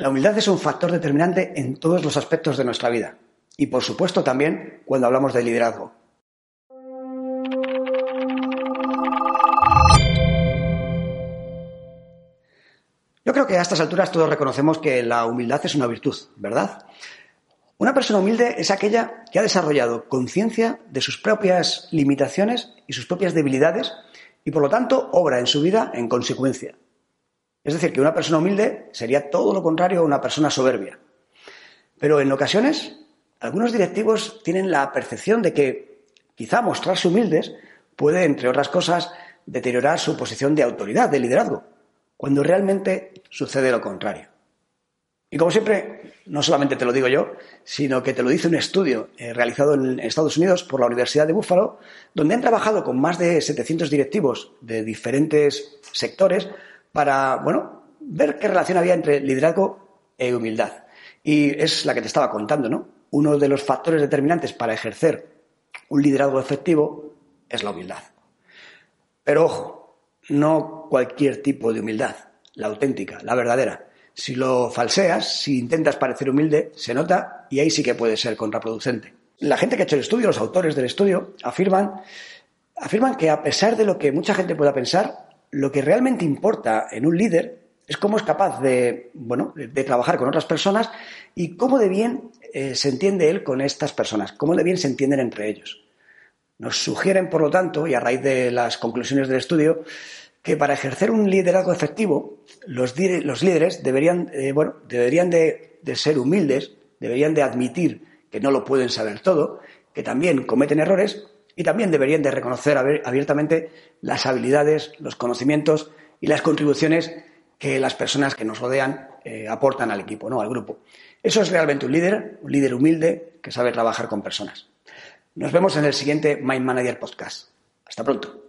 La humildad es un factor determinante en todos los aspectos de nuestra vida y por supuesto también cuando hablamos de liderazgo. Yo creo que a estas alturas todos reconocemos que la humildad es una virtud, ¿verdad? Una persona humilde es aquella que ha desarrollado conciencia de sus propias limitaciones y sus propias debilidades y por lo tanto obra en su vida en consecuencia. Es decir, que una persona humilde sería todo lo contrario a una persona soberbia. Pero en ocasiones, algunos directivos tienen la percepción de que quizá mostrarse humildes puede, entre otras cosas, deteriorar su posición de autoridad, de liderazgo, cuando realmente sucede lo contrario. Y como siempre, no solamente te lo digo yo, sino que te lo dice un estudio eh, realizado en Estados Unidos por la Universidad de Buffalo, donde han trabajado con más de 700 directivos de diferentes sectores para, bueno, ver qué relación había entre liderazgo e humildad. Y es la que te estaba contando, ¿no? Uno de los factores determinantes para ejercer un liderazgo efectivo es la humildad. Pero ojo, no cualquier tipo de humildad, la auténtica, la verdadera. Si lo falseas, si intentas parecer humilde, se nota y ahí sí que puede ser contraproducente. La gente que ha hecho el estudio, los autores del estudio, afirman, afirman que a pesar de lo que mucha gente pueda pensar, lo que realmente importa en un líder es cómo es capaz de, bueno, de, trabajar con otras personas y cómo de bien eh, se entiende él con estas personas, cómo de bien se entienden entre ellos. Nos sugieren, por lo tanto, y a raíz de las conclusiones del estudio, que para ejercer un liderazgo efectivo, los, líderes deberían, eh, bueno, deberían de, de ser humildes, deberían de admitir que no lo pueden saber todo, que también cometen errores y también deberían de reconocer abiertamente las habilidades, los conocimientos y las contribuciones que las personas que nos rodean eh, aportan al equipo, ¿no? al grupo. Eso es realmente un líder, un líder humilde que sabe trabajar con personas. Nos vemos en el siguiente Mind Manager Podcast. Hasta pronto.